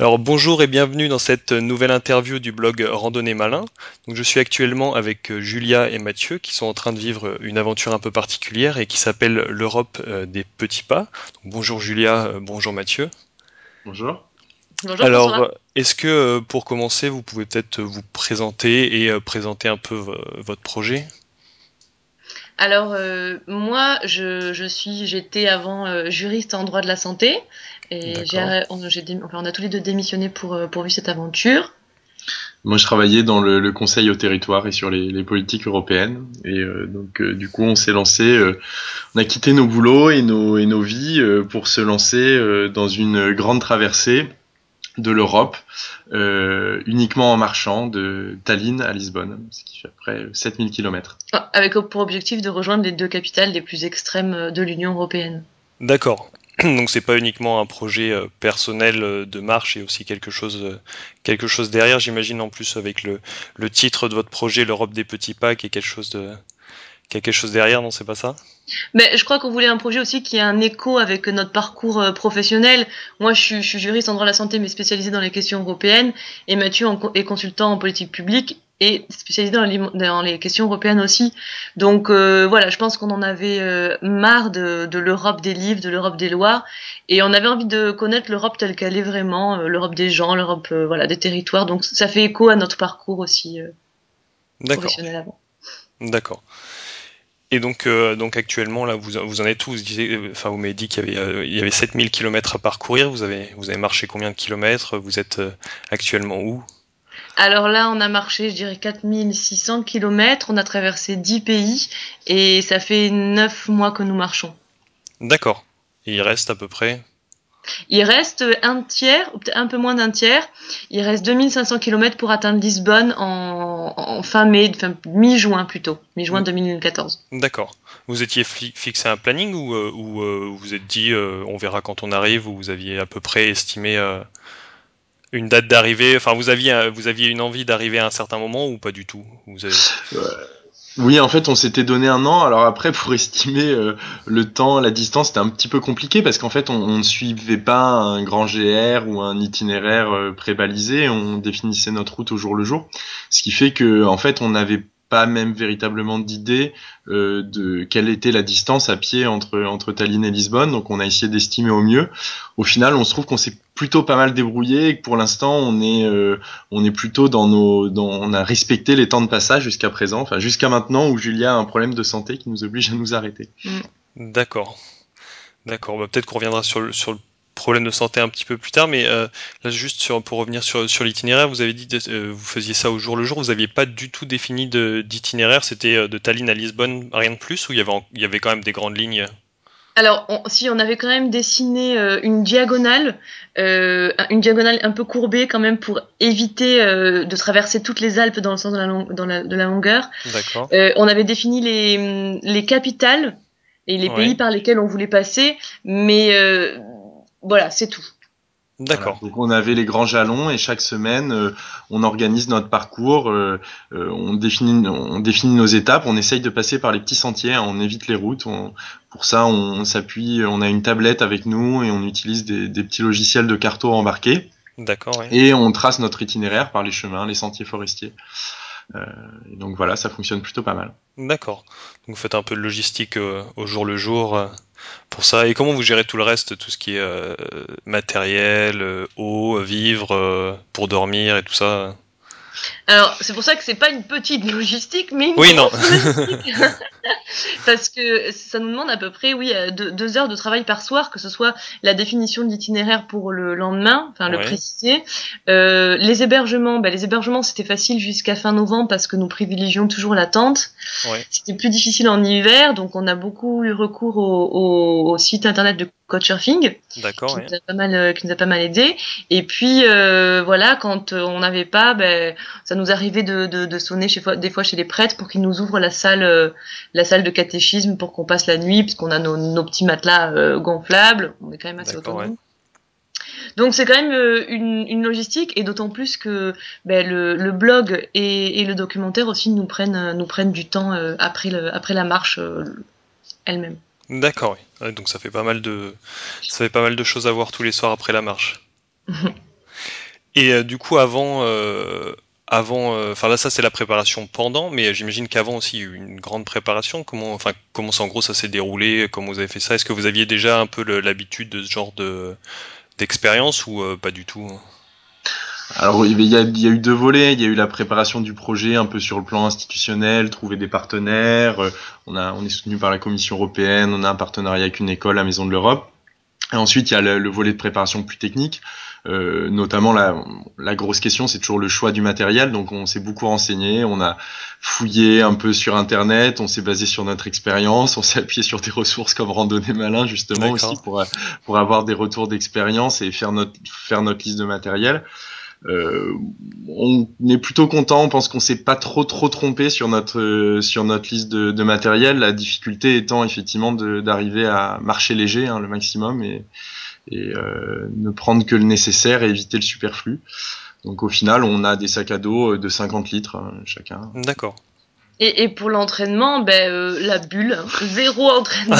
Alors bonjour et bienvenue dans cette nouvelle interview du blog Randonnée Malin. Donc, je suis actuellement avec euh, Julia et Mathieu qui sont en train de vivre une aventure un peu particulière et qui s'appelle l'Europe euh, des petits pas. bonjour Julia, euh, bonjour Mathieu. Bonjour. Bonjour, Alors, est-ce que pour commencer, vous pouvez peut-être vous présenter et présenter un peu votre projet? Alors moi, je, suis, j'étais avant juriste en droit de la santé et on, on a tous les deux démissionné pour, euh, pour vivre cette aventure. Moi, je travaillais dans le, conseil au territoire et sur les, politiques européennes. Et euh, donc, euh, du coup, on s'est lancé, on a quitté nos boulots et nos, et nos vies pour se lancer dans une grande traversée de l'Europe, uniquement en marchant de Tallinn à Lisbonne, ce qui fait à près 7000 km. Ah, avec pour objectif de rejoindre les deux capitales les plus extrêmes de l'Union européenne. D'accord. Donc c'est pas uniquement un projet euh, personnel euh, de marche, y a aussi quelque chose, euh, quelque chose derrière. J'imagine en plus avec le, titre de votre projet, l'Europe des petits pas, qui est quelque chose de, quelque chose derrière, non C'est pas ça? Mais je crois qu'on voulait un projet aussi qui ait un écho avec notre parcours professionnel. Moi, je suis, je suis, juriste en droit de la santé, mais spécialisé dans les questions européennes, et Mathieu est consultant en politique publique et spécialisé dans, les questions européennes aussi. Donc euh, voilà, je pense qu'on en avait euh, marre de, l'Europe des livres, de l'Europe des lois, et on avait envie de connaître l'Europe telle qu'elle est vraiment, euh, l'Europe des gens, l'Europe voilà des territoires. Donc ça fait écho à notre parcours aussi professionnel avant. D'accord. Et donc, donc actuellement, là, vous, vous en êtes tous. Vous, enfin, vous m'avez dit qu'il y avait, il y avait 7000 km à parcourir. Vous avez, vous avez marché combien de kilomètres? Vous êtes actuellement où? Alors là, on a marché, je dirais, 4600 km, on a traversé 10 pays et ça fait 9 mois que nous marchons. D'accord. Et il reste à peu près? Il reste un tiers, ou peut-être un peu moins d'un tiers. Il reste 2500 km pour atteindre Lisbonne en, fin mai, fin mi-juin plutôt, mi-juin 2014. Mm. D'accord. Vous étiez fixé un planning ou, euh, euh, vous vous êtes dit euh, on verra quand on arrive ou vous aviez à peu près estimé une date d'arrivée Enfin, vous aviez, vous aviez une envie d'arriver à un certain moment ou pas du tout? Oui, en fait, on s'était donné un an. Alors après, pour estimer euh, le temps, la distance, c'était un petit peu compliqué parce qu'en fait, on, ne suivait pas un grand GR ou un itinéraire euh, prébalisé. On définissait notre route au jour le jour, ce qui fait que, en fait, on n'avait pas même véritablement d'idée euh, de quelle était la distance à pied entre entre Tallinn et Lisbonne. Donc on a essayé d'estimer au mieux. Au final, on se trouve qu'on s'est plutôt pas mal débrouillé et que pour l'instant on est euh, on est plutôt dans nos dans, on a respecté les temps de passage jusqu'à présent, enfin jusqu'à maintenant où Julia a un problème de santé qui nous oblige à nous arrêter. Mm. D'accord. D'accord, bah, peut-être qu'on reviendra sur le, sur le problème de santé un petit peu plus tard, mais euh, là juste sur, pour revenir sur, sur l'itinéraire, vous avez dit euh, vous faisiez ça au jour le jour, vous n'aviez pas du tout défini d'itinéraire, c'était euh, de Tallinn à Lisbonne, rien de plus, ou il y avait, il y avait quand même des grandes lignes? Alors, si on avait quand même dessiné une diagonale, une diagonale un peu courbée quand même pour éviter de traverser toutes les Alpes dans le sens de la, dans la, de la longueur. D'accord. on avait défini les, les capitales et les pays par lesquels on voulait passer, mais voilà, c'est tout. D'accord. Donc on avait les grands jalons et chaque semaine euh, on organise notre parcours, euh, euh, on définit on définit nos étapes, on essaye de passer par les petits sentiers, hein, on évite les routes. pour ça on, s'appuie, on a une tablette avec nous et on utilise des, petits logiciels de carto embarqués. D'accord. Et on trace notre itinéraire par les chemins, les sentiers forestiers. et donc voilà, ça fonctionne plutôt pas mal. D'accord. Donc vous faites un peu de logistique au jour le jour pour ça. Et comment vous gérez tout le reste, tout ce qui est euh, matériel, euh, eau, vivre, euh, pour dormir et tout ça? Alors, c'est pour ça que c'est pas une petite logistique, mais une oui, non. Parce que ça nous demande à peu près, oui, deux, heures de travail par soir, que ce soit la définition de l'itinéraire pour le lendemain, enfin le préciser. Euh, les hébergements, bah, les hébergements c'était facile jusqu'à fin novembre parce que nous privilégions toujours la tente. C'était plus difficile en hiver, donc on a beaucoup eu recours au, au site internet de Couchsurfing, D'accord, qui, nous a pas mal, euh, qui nous a pas mal aidé. Et puis euh, voilà, quand euh, on n'avait pas, ben, ça nous arrivait de, de, de sonner chez, des fois chez les prêtres pour qu'ils nous ouvrent la salle, la salle de catéchisme pour qu'on passe la nuit, puisqu'on a nos, nos, petits matelas gonflables. On est quand même assez autonome. Donc c'est quand même une, une, logistique et d'autant plus que ben, le, le, blog et, et, le documentaire aussi nous prennent, nous prennent du temps après, le, après la marche elle-même. D'accord, oui. donc ça fait pas mal de ça fait pas mal de choses à voir tous les soirs après la marche. Et euh, du coup, avant, euh, avant, euh, enfin là, ça c'est la préparation pendant, mais j'imagine qu'avant aussi une grande préparation. Comment, enfin, comment ça, en gros ça s'est déroulé? Comment vous avez fait ça? Est-ce que vous aviez déjà un peu l'habitude de ce genre de d'expérience ou pas du tout alors il y, a, il y, a, eu deux volets. Il y a eu la préparation du projet un peu sur le plan institutionnel, trouver des partenaires. On a, on est soutenu par la Commission européenne. On a un partenariat avec une école, la Maison de l'Europe. Et ensuite il y a le, le, volet de préparation plus technique. Euh, notamment la, la grosse question, c'est toujours le choix du matériel. Donc on s'est beaucoup renseigné, on a fouillé un peu sur Internet, on s'est basé sur notre expérience, on s'est appuyé sur des ressources comme Randonnée Malin justement aussi pour pour avoir des retours d'expérience et faire notre faire notre liste de matériel. Euh, on est plutôt content, on pense qu'on s'est pas trop trop trompé sur notre sur notre liste de, de matériel. La difficulté étant effectivement d'arriver à marcher léger hein, le maximum et et euh, ne prendre que le nécessaire et éviter le superflu. Donc au final, on a des sacs à dos de 50 litres hein, chacun. D'accord. Et, et, pour l'entraînement, ben, euh, la bulle, hein. zéro entraînement.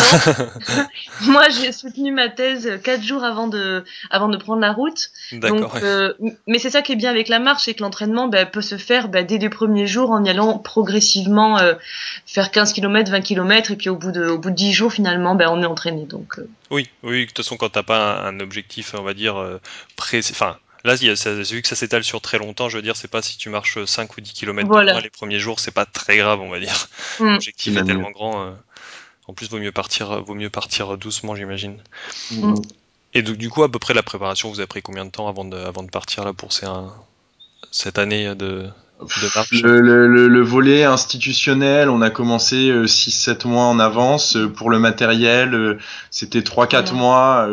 Moi, j'ai soutenu ma thèse quatre jours avant de, avant de prendre la route. Donc, euh, mais c'est ça qui est bien avec la marche, c'est que l'entraînement ben, peut se faire ben, dès les premiers jours en y allant progressivement euh, faire 15 km, 20 km, et puis au bout de, au bout de 10 jours, finalement, ben, on est entraîné. Donc, euh. Oui, oui, de toute façon, quand t'as pas un, un, objectif, on va dire, pré enfin, Là, vu que ça s'étale sur très longtemps, je veux dire, c'est pas si tu marches 5 ou 10 km voilà. les premiers jours, c'est pas très grave, on va dire. Mm. L'objectif est tellement grand. Euh, en plus, vaut mieux partir, vaut mieux partir doucement, j'imagine. Mm. Et donc, du coup, à peu près la préparation, vous avez pris combien de temps avant de, avant de partir là pour ces, cette année de, de marche? Le, le, le, volet institutionnel, on a commencé 6-7 mois en avance. Pour le matériel, c'était 3-4 mois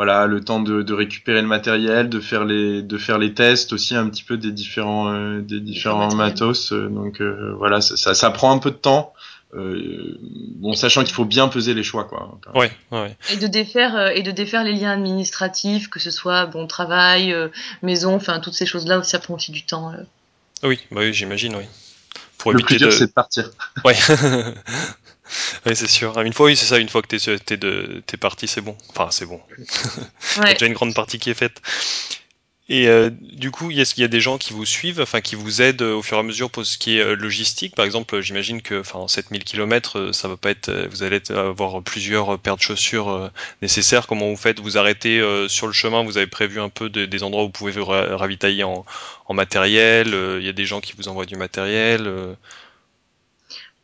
voilà le temps de, de, récupérer le matériel de faire les de faire les tests aussi un petit peu des différents euh, des différents matos. Euh, donc euh, voilà ça, ça, ça, prend un peu de temps. Euh, bon sachant qu'il faut bien peser les choix quoi. Ouais, ouais. et de défaire et de défaire les liens administratifs que ce soit bon travail maison enfin toutes ces choses là ça prend aussi du temps oui bah oui j'imagine oui pour le plus dur de... c'est de partir ouais Oui, c'est sûr. Une fois, oui, c'est ça. Une fois que t'es es, parti, c'est bon. Enfin, c'est bon. Il y a déjà une grande partie qui est faite. Et euh, du coup, est-ce y a des gens qui vous suivent, enfin qui vous aident au fur et à mesure pour ce qui est euh, logistique Par exemple, j'imagine que, enfin, en 7000 km, euh, ça va pas être, vous allez avoir plusieurs paires de chaussures nécessaires. Comment vous faites? Vous arrêtez sur le chemin Vous avez prévu un peu de, des endroits où vous pouvez vous ravitailler en matériel Il y a des gens qui vous envoient du matériel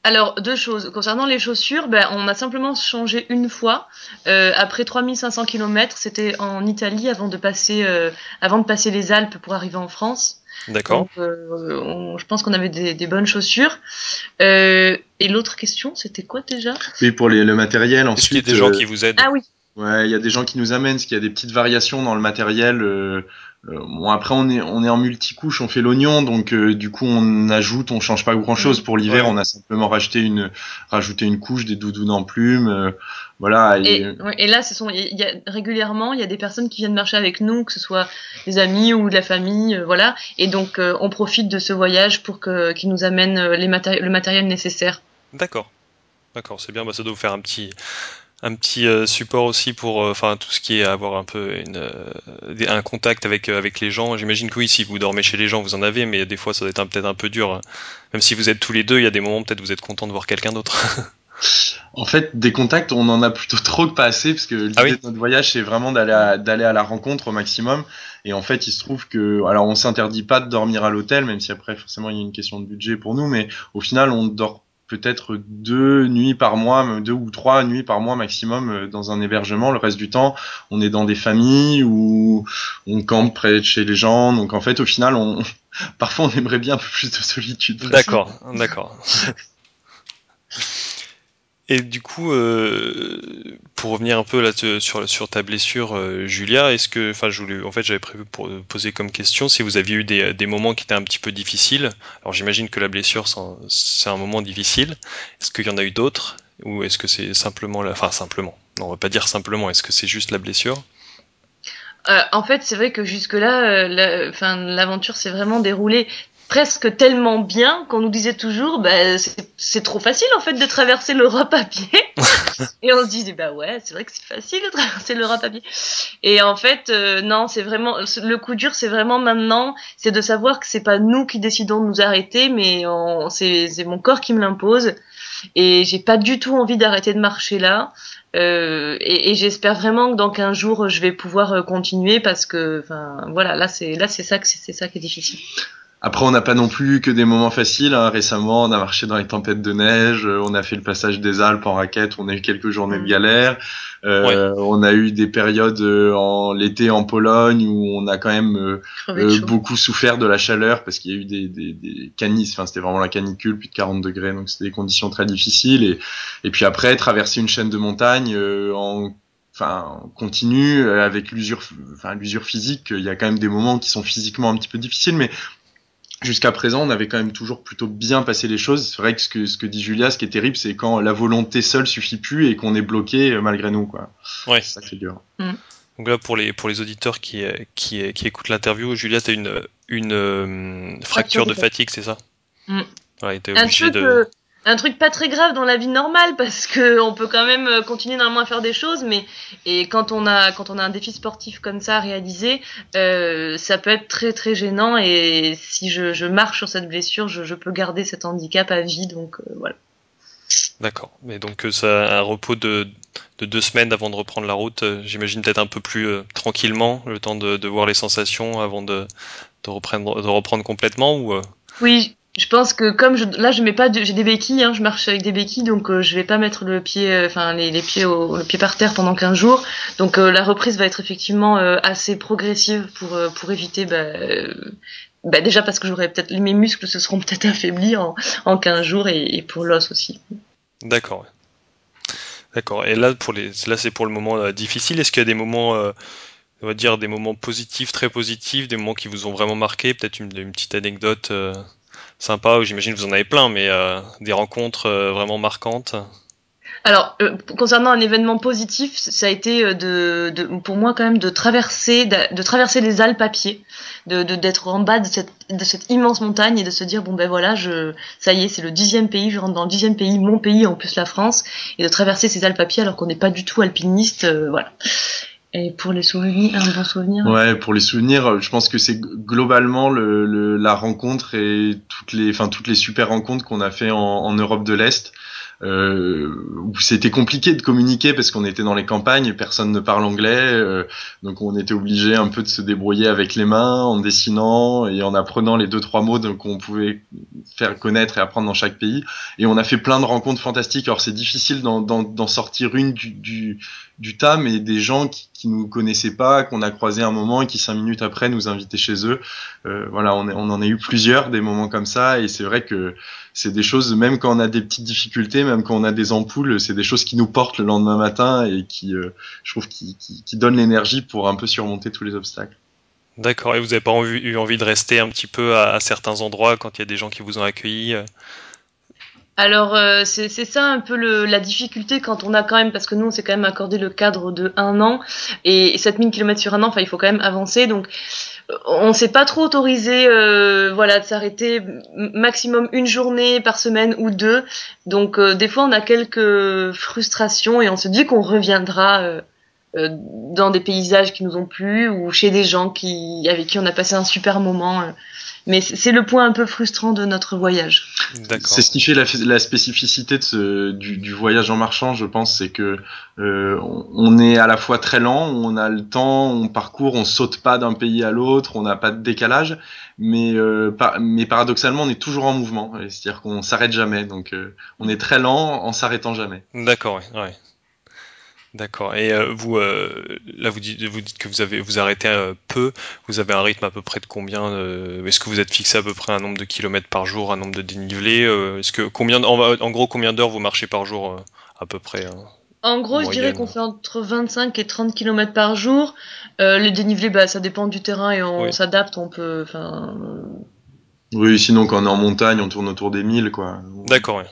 alors, deux choses. Concernant les chaussures, ben, on a simplement changé une fois. Euh, après 3500 km, c'était en Italie avant de, passer, euh, avant de passer les Alpes pour arriver en France. D'accord. Euh, je pense qu'on avait des, des, bonnes chaussures. Euh, et l'autre question, c'était quoi déjà? Oui, pour les, le matériel, ensuite. Est-ce qu'il y a des gens qui vous aident? Ah oui. Ouais, il y a des gens qui nous amènent, parce qu'il y a des petites variations dans le matériel. Euh, euh, bon après on est on est en multicouche, on fait l'oignon, donc euh, du coup on ajoute, on change pas grand chose. Pour l'hiver, ouais. on a simplement racheté une rajouté une couche, des doudounes en plumes, euh, voilà. Et, et, ouais, et là, ce sont il y a régulièrement il y a des personnes qui viennent marcher avec nous, que ce soit des amis ou de la famille, voilà. Et donc on profite de ce voyage pour que qu'ils nous amènent les matéri le matériel nécessaire. D'accord, d'accord, c'est bien. Bah, ça doit vous faire un petit un petit euh, support aussi pour euh, enfin tout ce qui est avoir un peu une, euh, un contact avec avec les gens. J'imagine que oui si vous dormez chez les gens vous en avez mais des fois ça doit être peut-être un peu dur hein. même si vous êtes tous les deux il y a des moments peut-être vous êtes content de voir quelqu'un d'autre. En fait des contacts on en a plutôt trop que pas assez parce que l'idée ah oui. de notre voyage c'est vraiment d'aller à, d'aller à la rencontre au maximum. Et en fait il se trouve que alors on s'interdit pas de dormir à l'hôtel même si après forcément il y a une question de budget pour nous mais au final on dort peut-être deux nuits par mois, deux ou trois nuits par mois maximum euh, dans un hébergement. Le reste du temps, on est dans des familles ou on campe près de chez les gens. Donc en fait, au final, on parfois on aimerait bien un peu plus de solitude. D'accord, d'accord. Et du coup, euh, pour revenir un peu sur, ta blessure, euh, Julia, est-ce que, enfin, je voulais, en fait, j'avais prévu pour poser comme question si vous aviez eu des, moments qui étaient un petit peu difficiles. Alors, j'imagine que la blessure, c'est un moment difficile. Est-ce qu'il y en a eu d'autres, ou est-ce que c'est simplement, la, enfin, simplement, non, on va pas dire simplement. Est-ce que c'est juste la blessure? Euh, En fait, c'est vrai que jusque là, l'aventure s'est vraiment déroulée presque tellement bien qu'on nous disait toujours bah, c'est trop facile en fait de traverser l'Europe à pied. et on se disait bah ouais, c'est vrai que c'est facile de traverser l'Europe à pied. Et en fait, euh, non, c'est vraiment le coup dur, c'est vraiment maintenant, c'est de savoir que c'est pas nous qui décidons de nous arrêter, mais c'est mon corps qui me l'impose. Et j'ai pas du tout envie d'arrêter de marcher là. Euh, et, et j'espère vraiment que dans 15 jours, je vais pouvoir euh, continuer parce que, enfin, voilà, là c'est là c'est ça que c'est ça qui est difficile. Après, on n'a pas non plus que des moments faciles. Hein. Récemment, on a marché dans les tempêtes de neige, euh, on a fait le passage des Alpes en raquette, on a eu quelques journées de mm. galère. Euh, On a eu des périodes euh, en l'été en Pologne où on a quand même euh, euh beaucoup souffert de la chaleur parce qu'il y a eu des, des, des canis, enfin c'était vraiment la canicule, plus de 40 degrés, donc c'était des conditions très difficiles. Et, et puis après, traverser une chaîne de montagne en enfin continue avec l'usure enfin l'usure physique il y a quand même des moments qui sont physiquement un petit peu difficiles mais jusqu'à présent, on avait quand même toujours plutôt bien passé les choses. C'est vrai que ce, que ce que dit Julia, ce qui est terrible, c'est quand la volonté seule suffit plus et qu'on est bloqué euh, malgré nous, quoi. Ouais. C'est ça qui est dur. Mm. Donc là, pour les, pour les auditeurs qui, euh, qui, qui écoutent l'interview, Julia, t'as une, une euh, fracture de fatigue, c'est ça mm. ouais, obligé de un truc pas très grave dans la vie normale parce que on peut quand même euh, continuer normalement à faire des choses, mais et quand on a quand on a un défi sportif comme ça à réaliser, euh, ça peut être très très gênant et si je, je marche sur cette blessure, je, je, peux garder cet handicap à vie, donc euh, voilà. D'accord. Mais donc ça un repos de, de deux semaines avant de reprendre la route, j'imagine peut-être un peu plus tranquillement, le temps de, de, voir les sensations avant de, de reprendre de reprendre complètement ou. Oui, je pense que comme je, là je mets pas j'ai des béquilles hein, je marche avec des béquilles donc euh, je vais pas mettre le pied euh, enfin les, les, pieds au, le pied par terre pendant 15 jours donc euh, la reprise va être effectivement assez progressive pour pour éviter bah, bah déjà parce que j'aurais peut-être mes muscles se seront peut-être affaiblis en, en 15 jours et, et pour l'os aussi. D'accord. D'accord. Et là pour les là c'est pour le moment difficile est-ce qu'il y a des moments on va dire des moments positifs très positifs des moments qui vous ont vraiment marqué? Peut-être une, une petite anecdote sympa, j'imagine que vous en avez plein, mais euh, des rencontres euh, vraiment marquantes alors, euh, concernant un événement positif, ça a été de, pour moi quand même de traverser, de, traverser les Alpes à pied, d'être en bas de cette, de cette immense montagne et de se dire bon ben voilà, je, ça y est, c'est le dixième pays, je rentre dans le dixième pays, mon pays en plus la France, et de traverser ces Alpes à pied alors qu'on n'est pas du tout alpiniste, voilà. Et pour les souvenirs, un bon souvenir Ouais, pour les souvenirs, je pense que c'est globalement le, le, la rencontre et toutes les, enfin toutes les super rencontres qu'on a fait en, en Europe de l'Est euh, où c'était compliqué de communiquer parce qu'on était dans les campagnes, personne ne parle anglais, euh, donc on était obligé un peu de se débrouiller avec les mains, en dessinant et en apprenant les deux trois mots qu'on pouvait faire connaître et apprendre dans chaque pays. Et on a fait plein de rencontres fantastiques. Alors c'est difficile d'en sortir une du, du, du tas, mais des gens qui, qui nous connaissaient pas, qu'on a croisé un moment et qui cinq minutes après nous invitaient chez eux. Euh, voilà, on, on en a eu plusieurs des moments comme ça et c'est vrai que c'est des choses, même quand on a des petites difficultés, même quand on a des ampoules, c'est des choses qui nous portent le lendemain matin et qui, euh, je trouve, qui, qui, qui donnent l'énergie pour un peu surmonter tous les obstacles. D'accord. Et vous n'avez pas eu envie de rester un petit peu à, à, certains endroits quand il y a des gens qui vous ont accueilli euh? Alors euh, c'est ça un peu le, la difficulté quand on a quand même parce que nous on s'est quand même accordé le cadre de un an et 7000 km sur un an, enfin il faut quand même avancer donc on s'est pas trop autorisé euh, voilà de s'arrêter maximum une journée par semaine ou deux donc euh, des fois on a quelques frustrations et on se dit qu'on reviendra euh, dans des paysages qui nous ont plu ou chez des gens qui avec qui on a passé un super moment. Mais c'est le point un peu frustrant de notre voyage. C'est ce qui fait la, la spécificité de ce, du, du, voyage en marchant, je pense, c'est que euh, on est à la fois très lent, on a le temps, on parcourt, on saute pas d'un pays à l'autre, on n'a pas de décalage, mais euh, par, mais paradoxalement, on est toujours en mouvement, c'est-à-dire qu'on s'arrête jamais, donc euh, on est très lent en s'arrêtant jamais. D'accord, ouais. ouais. D'accord. Et euh, vous, euh, là, vous dites, vous dites que vous avez vous arrêtez euh, peu. Vous avez un rythme à peu près de combien euh, Est-ce que vous êtes fixé à peu près un nombre de kilomètres par jour, un nombre de dénivelés euh, Est-ce que combien, en, en, gros, combien d'heures vous marchez par jour euh, à peu près hein, En gros, je dirais qu'on fait entre 25 et 30 kilomètres par jour. les dénivelés, bah, ça dépend du terrain et on oui. s'adapte. On peut, enfin. Oui, sinon quand on est en montagne, on tourne autour des 1000, quoi. D'accord. Ouais.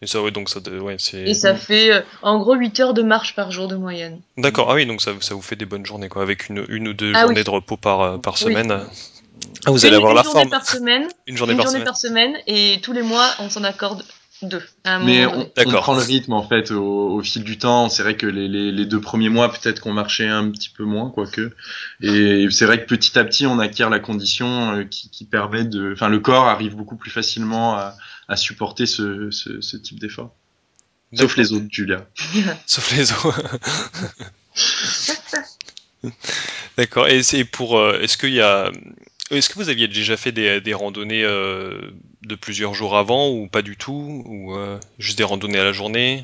Et ça, ouais, donc ça, ouais, c'est. Et ça fait euh, en gros 8 heures de marche par jour de moyenne. D'accord, ah oui, donc ça, ça vous fait des bonnes journées, quoi, avec une, une ou deux ah journées oui. de repos par, par semaine. Ah, vous allez avoir une la journée forme. par semaine, Une journée une par journée semaine. par semaine, et tous les mois, on s'en accorde deux. Mais on, prend le rythme en fait au, au fil du temps. C'est vrai que les, les, les deux premiers mois, peut-être qu'on marchait un petit peu moins, quoique. Et c'est vrai que petit à petit, on acquiert la condition euh, qui, qui permet de. Enfin, le corps arrive beaucoup plus facilement à, à supporter ce, ce, ce type d'effort. Sauf les autres, Julia. Sauf les autres. D'accord. Et c'est pour. euh, Est-ce qu'il y a. Est-ce que vous aviez déjà fait des, des randonnées euh, de plusieurs jours avant ou pas du tout Ou euh, juste des randonnées à la journée?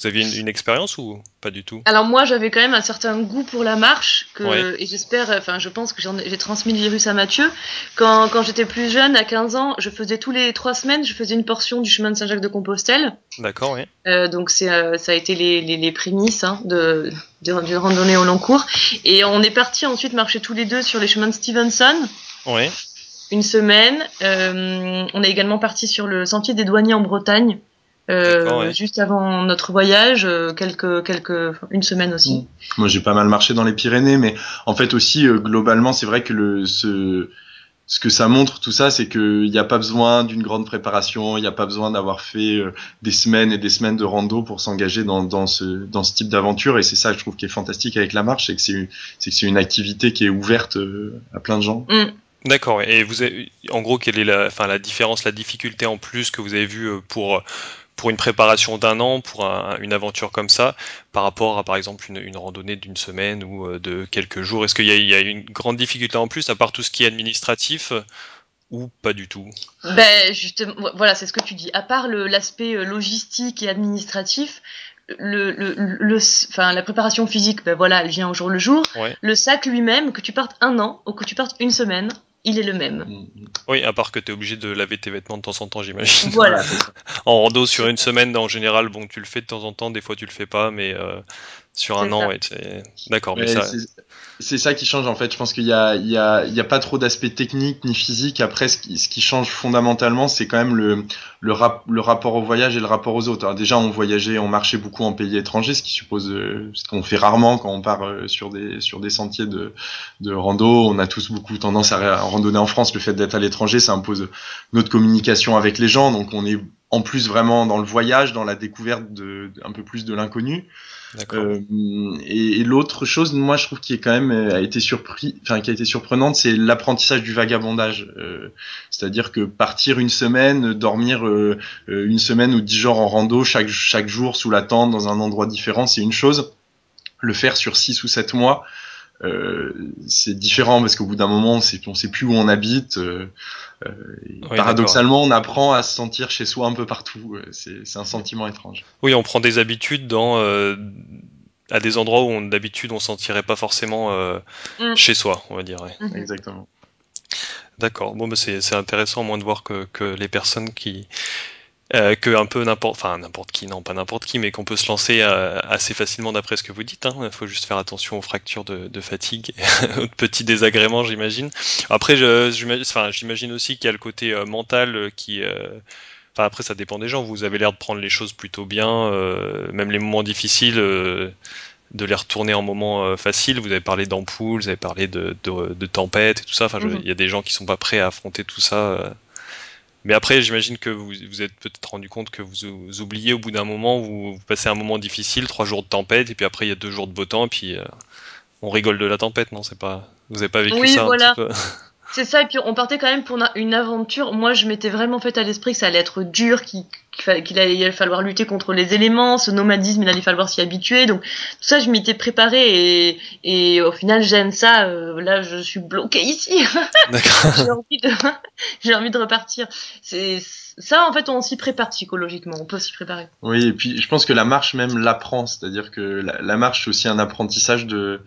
Vous aviez une, une expérience ou pas du tout? Alors moi, j'avais quand même un certain goût pour la marche, que, Ouais. et j'espère, enfin je pense que j'ai transmis le virus à Mathieu. Quand, quand j'étais plus jeune, à 15 ans, je faisais tous les trois semaines, je faisais une portion du chemin de Saint-Jacques-de-Compostelle. D'accord, oui. Euh, donc c'est, euh, ça a été les, les, les prémices hein, de, randonnée au long cours. Et on est parti ensuite marcher tous les deux sur les chemins de Stevenson Oui. Une semaine. Euh, on est également parti sur le sentier des douaniers en Bretagne. euh, ouais. juste avant notre voyage, euh, quelques, quelques, une semaine aussi. Moi, j'ai pas mal marché dans les Pyrénées, mais en fait aussi euh, globalement, c'est vrai que le ce ce que ça montre tout ça, c'est qu'il n'y a pas besoin d'une grande préparation, il n'y a pas besoin d'avoir fait euh, des semaines et des semaines de rando pour s'engager dans, dans ce dans ce type d'aventure. Et c'est ça, je trouve, qui est fantastique avec la marche, c'est que c'est une c'est que c'est une activité qui est ouverte euh, à plein de gens. Mm. D'accord. Et vous avez, en gros, quelle est la, enfin, la différence, la difficulté en plus que vous avez vu euh, pour pour une préparation d'un an, pour un- une aventure comme ça, par rapport à par exemple une, une randonnée d'une semaine ou euh, de quelques jours? Est-ce qu'il y a, il y a une grande difficulté en plus, à part tout ce qui est administratif, euh, ou pas du tout? Ben justement, voilà, c'est ce que tu dis. À part l'aspect euh, logistique et administratif, le, le, le, enfin, la préparation physique, ben voilà, elle vient au jour le jour. Ouais. Le sac lui-même, que tu partes un an ou que tu partes une semaine, il est le même. Oui, à part que tu es obligé de laver tes vêtements de temps en temps, j'imagine. Voilà. En rando sur une semaine, en général, bon, tu le fais de temps en temps, des fois tu le fais pas, mais euh, sur un an, ouais, c'est- d'accord, mais Ouais, ça, c'est- c'est ça qui change en fait. Je pense qu'il y a, il y a, il y a pas trop d'aspect technique ni physique. Après, ce qui, ce qui change fondamentalement, c'est quand même le, le, rap- le rapport au voyage et le rapport aux autres. Alors déjà, on voyageait, on marchait beaucoup en pays étrangers, ce qui suppose, euh, ce qu'on fait rarement quand on part euh, sur des, sur des sentiers de, de rando. On a tous beaucoup tendance à randonner en France. Le fait d'être à l'étranger, ça impose notre communication avec les gens. Donc, on est en plus vraiment dans le voyage, dans la découverte de, de- un peu plus de l'inconnu. Euh, et et l'autre chose, moi, je trouve qui est quand même euh, a été surpris, enfin qui a été surprenante, c'est l'apprentissage du vagabondage. Euh, C'est-à-dire que partir une semaine, dormir euh, une semaine ou dix jours en rando chaque chaque jour sous la tente dans un endroit différent, c'est une chose. Le faire sur six ou sept mois, c'est différent parce qu'au bout d'un moment, on on sait plus où on habite. euh, euh, Oui, paradoxalement, on apprend à se sentir chez soi un peu partout. Euh, C'est c'est un sentiment étrange. Oui, on prend des habitudes dans euh, à des endroits où on- d'habitude on s'en tirait pas forcément euh, Mm. chez soi, on va dire. ouais. Mhm. Exactement. D'accord. Bon, bah, c'est c'est intéressant au moins de voir que, que les personnes qui euh, que un peu n'importe, enfin n'importe qui, non pas n'importe qui, mais qu'on peut se lancer euh, assez facilement d'après ce que vous dites. Il faut juste faire attention aux fractures de, de fatigue, aux petits désagréments, j'imagine. Après, j'imagine aussi qu'il y a le côté euh, mental qui Enfin, après, ça dépend des gens. Vous avez l'air de prendre les choses plutôt bien, euh, même les moments difficiles, euh, de les retourner en moments euh, faciles. Vous avez parlé d'ampoules, vous avez parlé de, de, de tempêtes et tout ça. Enfin, je- il y a des gens qui sont pas prêts à affronter tout ça. Mais après, j'imagine que vous vous êtes peut-être rendu compte que vous, vous oubliez au bout d'un moment, vous, vous passez un moment difficile, trois jours de tempête, et puis après il y a deux jours de beau temps, et puis euh, on rigole de la tempête, non? C'est pas, vous avez pas vécu Oui, ça voilà. un petit peu? C'est ça, et puis on partait quand même pour une aventure. Moi, je m'étais vraiment fait à l'esprit que ça allait être dur, qu'il qu'il allait falloir lutter contre les éléments, ce nomadisme, il allait falloir s'y habituer. Donc, tout ça, je m'étais préparée et, et au final, j'aime ça. Euh, là, je suis bloquée ici. D'accord. j'ai envie de, j'ai envie de repartir. C'est ça, en fait, on s'y prépare psychologiquement. On peut s'y préparer. Oui, et puis je pense que la marche même l'apprend, c'est-à-dire que la, la marche c'est aussi un apprentissage de,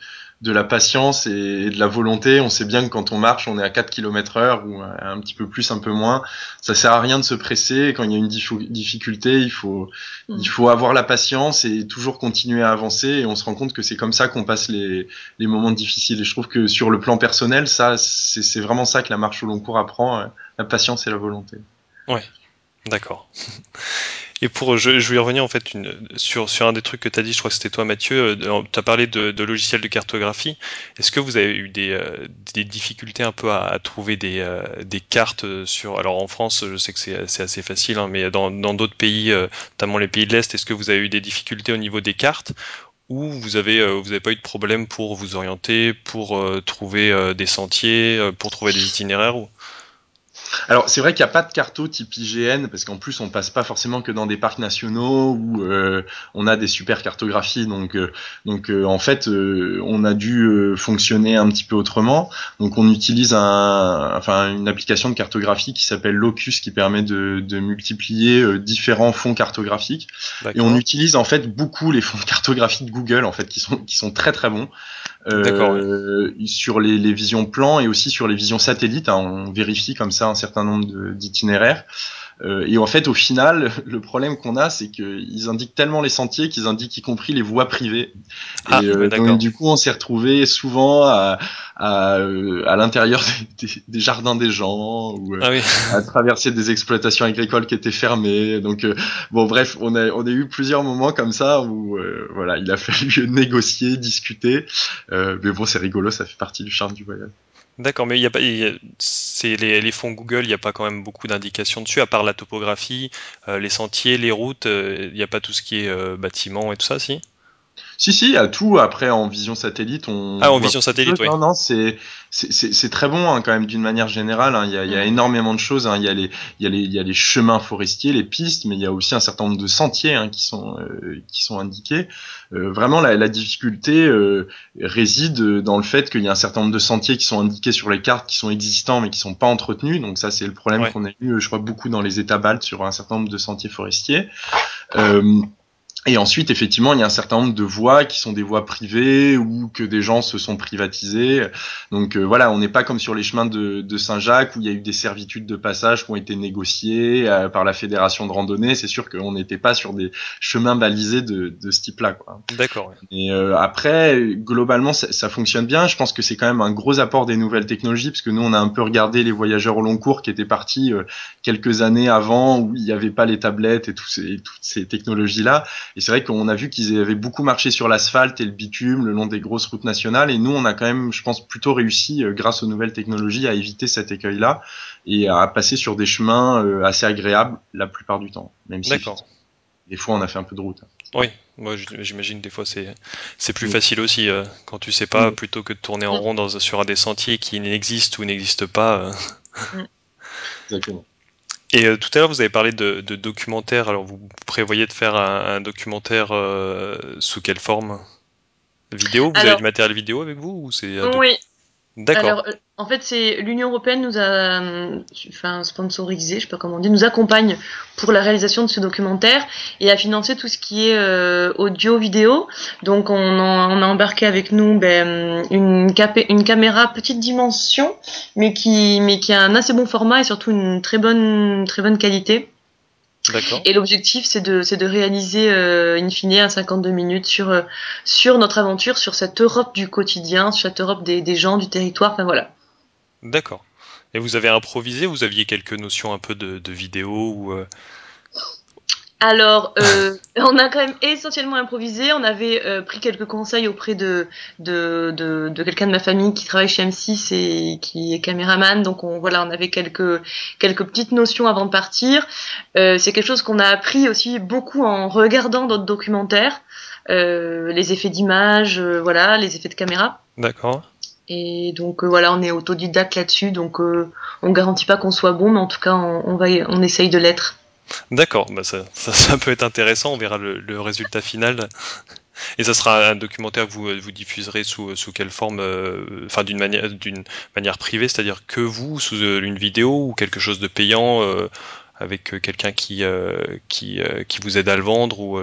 de la patience et, et de la volonté. On sait bien que quand on marche, on est à 4 km heure ou un petit peu plus, un peu moins. Ça sert à rien de se presser. Quand il y a une diffi- difficulté, il faut, Mm. il faut avoir la patience et toujours continuer à avancer. Et on se rend compte que c'est comme ça qu'on passe les, les moments difficiles. Et je trouve que sur le plan personnel, ça, c'est c'est vraiment ça que la marche au long cours apprend, euh, la patience et la volonté. D'accord. Et pour, je, je vais revenir en fait sur, sur un des trucs que tu as dit, je crois que c'était toi Mathieu, euh, tu as parlé de, logiciels de cartographie. Est-ce que vous avez eu des, euh, des difficultés un peu à, trouver des, euh, des cartes sur... Alors en France, je sais que c'est assez facile, hein, mais dans d'autres pays, notamment les pays de l'Est, est-ce que vous avez eu des difficultés au niveau des cartes? Ou vous avez vous pas eu de problème pour vous orienter, pour trouver des sentiers, pour trouver des itinéraires ou... Alors c'est vrai qu'il n'y a pas de carto type IGN parce qu'en plus on passe pas forcément que dans des parcs nationaux où euh, on a des super cartographies. Donc euh, donc euh, en fait on a dû fonctionner un petit peu autrement. Donc on utilise un enfin une application de cartographie qui s'appelle Locus qui permet de, de multiplier différents fonds cartographiques. Et on utilise en fait beaucoup les fonds de cartographie de Google en fait qui sont qui sont très très bons. Euh, sur les, les, visions plans et aussi sur les visions satellites. Hein, on vérifie comme ça un certain nombre d'itinéraires. Euh, et en fait, au final, le problème qu'on a, c'est qu'ils indiquent tellement les sentiers qu'ils indiquent y compris les voies privées. Ah, et euh, donc, du coup, on s'est retrouvé souvent à, à, euh, à l'intérieur des, des, jardins des gens ou euh, ah à traverser des exploitations agricoles qui étaient fermées. Donc, bon, bref, on a, on a eu plusieurs moments comme ça où, voilà, il a fallu négocier, discuter. mais bon, c'est rigolo, ça fait partie du charme du voyage. D'accord, mais il y a pas, c'est les, les, fonds Google, il n'y a pas quand même beaucoup d'indications dessus, à part la topographie, euh, les sentiers, les routes, euh, il n'y a pas tout ce qui est euh, bâtiment et tout ça, si? Si, si, à tout. Après, en vision satellite, on. Ah, en vision satellite, oui. Non, non, c'est c'est très bon hein, quand même d'une manière générale. Hein. Il, y a, il y, a, énormément de choses. Hein. Il, y a les, il, y a les, il y a les chemins forestiers, les pistes, mais il y a aussi un certain nombre de sentiers hein, qui sont euh, qui sont indiqués. Euh, vraiment, la, la difficulté euh, réside dans le fait qu'il y a un certain nombre de sentiers qui sont indiqués sur les cartes, qui sont existants mais qui sont pas entretenus. Donc ça, c'est le problème qu'on a eu, je crois, beaucoup dans les États baltes sur un certain nombre de sentiers forestiers. Euh, et ensuite, effectivement, il y a un certain nombre de voies qui sont des voies privées ou que des gens se sont privatisés. Donc euh, voilà, on n'est pas comme sur les chemins de, de Saint-Jacques où il y a eu des servitudes de passage qui ont été négociées euh, par la fédération de randonnée. C'est sûr qu'on n'était pas sur des chemins balisés de, de ce type-là. D'accord. Et euh, après, globalement, ça, ça, fonctionne bien. Je pense que c'est quand même un gros apport des nouvelles technologies parce que nous, on a un peu regardé les voyageurs au long cours qui étaient partis quelques années avant où il n'y avait pas les tablettes et, tous ces, et toutes ces technologies-là. Et c'est vrai qu'on a vu qu'ils avaient beaucoup marché sur l'asphalte et le bitume le long des grosses routes nationales. Et nous, on a quand même, je pense, plutôt réussi, euh, grâce aux nouvelles technologies, à éviter cet écueil-là et à passer sur des chemins euh, assez agréables la plupart du temps. Même si des fois, on a fait un peu de route. Oui, moi j'imagine des fois c'est c'est plus facile aussi euh, quand tu sais pas plutôt que de tourner en rond dans, sur des sentiers qui n'existent ou n'existent pas. Exactement. Et euh, tout à l'heure, vous avez parlé de, de, documentaire. Alors, vous prévoyez de faire un, documentaire euh, sous quelle forme? Vidéo? Vous avez du matériel vidéo avec vous ou c'est Oui, D'accord. Alors, euh, en fait, c'est l'Union européenne nous a, euh, enfin, sponsorisé, je sais pas comment on dit, nous accompagne pour la réalisation de ce documentaire et a financé tout ce qui est euh, audio-vidéo. Donc, on, on, a embarqué avec nous ben, une, une caméra petite dimension, mais qui, mais qui a un assez bon format et surtout une très bonne, très bonne qualité. Et l'objectif, c'est de, de réaliser, euh, in fine, un 52 minutes sur, euh, sur notre aventure, sur cette Europe du quotidien, sur cette Europe des, des gens, du territoire, enfin voilà. D'accord. Et vous avez improvisé, vous aviez quelques notions un peu de, de vidéo ou euh, alors, euh, on a quand même essentiellement improvisé. On avait euh, pris quelques conseils auprès de, de, de, de quelqu'un de ma famille qui travaille chez M6 et qui est caméraman. Donc, on, voilà, on avait quelques, quelques petites notions avant de partir. Euh, c'est quelque chose qu'on a appris aussi beaucoup en regardant d'autres documentaires. Euh, les effets d'image, euh, voilà, les effets de caméra. D'accord. Et donc voilà, on est autodidacte là-dessus, donc on garantit pas qu'on soit bon, mais en tout cas on, on va, on essaye de l'être. D'accord, bah ça, peut être intéressant, on verra le, résultat final. Et ça sera un documentaire que vous, vous diffuserez sous, quelle forme euh, Enfin, d'une manière, d'une manière privée, c'est-à-dire que vous, sous euh, une vidéo ou quelque chose de payant euh, avec quelqu'un qui, qui, qui vous aide à le vendre ou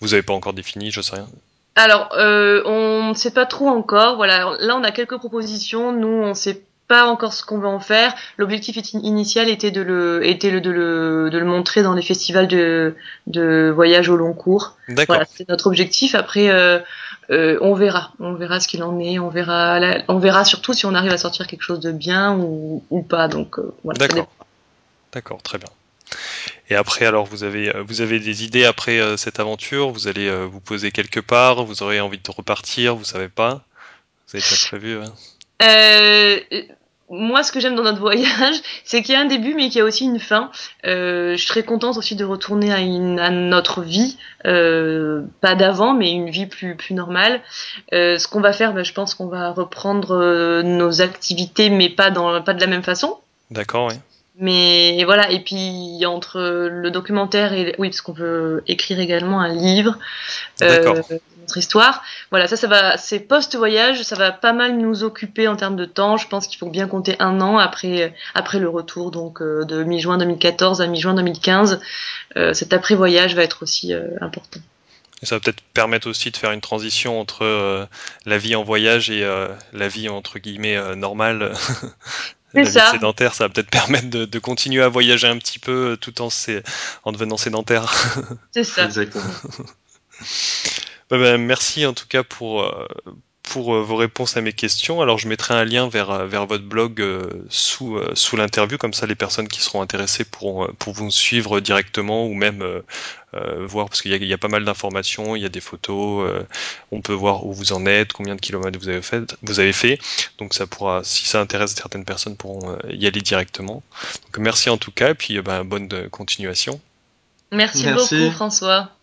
vous n'avez pas encore défini, je sais rien. Alors, on ne sait pas trop encore. Voilà, là, on a quelques propositions. Nous, on sait pas encore ce qu'on veut en faire. L'objectif initial était de le, était le, de le, de le montrer dans les festivals de, de voyage au long cours. Voilà, c'est notre objectif. Après, euh, euh, on verra, on verra ce qu'il en est, on verra, on verra surtout si on arrive à sortir quelque chose de bien ou, ou pas. Donc euh, voilà. D'accord. D'accord, très bien. Et après, alors, vous avez, vous avez des idées après cette aventure? Vous allez vous poser quelque part? Vous aurez envie de repartir? Vous savez pas? Vous avez déjà prévu hein? Moi, ce que j'aime dans notre voyage, c'est qu'il y a un début, mais qu'il y a aussi une fin. Euh, je très contente aussi de retourner à, une, à notre vie, euh, pas d'avant, mais une vie plus plus normale. Euh, ce qu'on va faire, bah, je pense qu'on va reprendre euh, nos activités, mais pas dans pas de la même façon. D'accord, oui. Mais voilà, et puis entre le documentaire et oui, parce qu'on veut écrire également un livre. Euh, notre histoire. Voilà, ça, ça va, c'est post-voyage, ça va pas mal nous occuper en termes de temps. Je pense qu'il faut bien compter un an après, après le retour, donc euh, de mi-juin 2014 à mi-juin 2015. Euh, cet après-voyage va être aussi euh, important. Et ça va peut-être permettre aussi de faire une transition entre euh, la vie en voyage et euh, la vie entre guillemets euh, normale. la vie ça. sédentaire, ça va peut-être permettre de, de, continuer à voyager un petit peu tout en, en devenant sédentaire. C'est ça. Exactement. Bah, bah, merci en tout cas pour, euh, pour euh, vos réponses à mes questions. Alors je mettrai un lien vers, euh, vers votre blog sous, sous l'interview, comme ça les personnes qui seront intéressées pourront pour vous suivre directement ou même euh, voir, parce qu'il y, y, a pas mal d'informations, il y a des photos, on peut voir où vous en êtes, combien de kilomètres vous avez fait, vous avez fait. Donc ça pourra, si ça intéresse certaines personnes, pourront y aller directement. Donc merci en tout cas, et puis bah, bonne continuation. Merci, merci. beaucoup François.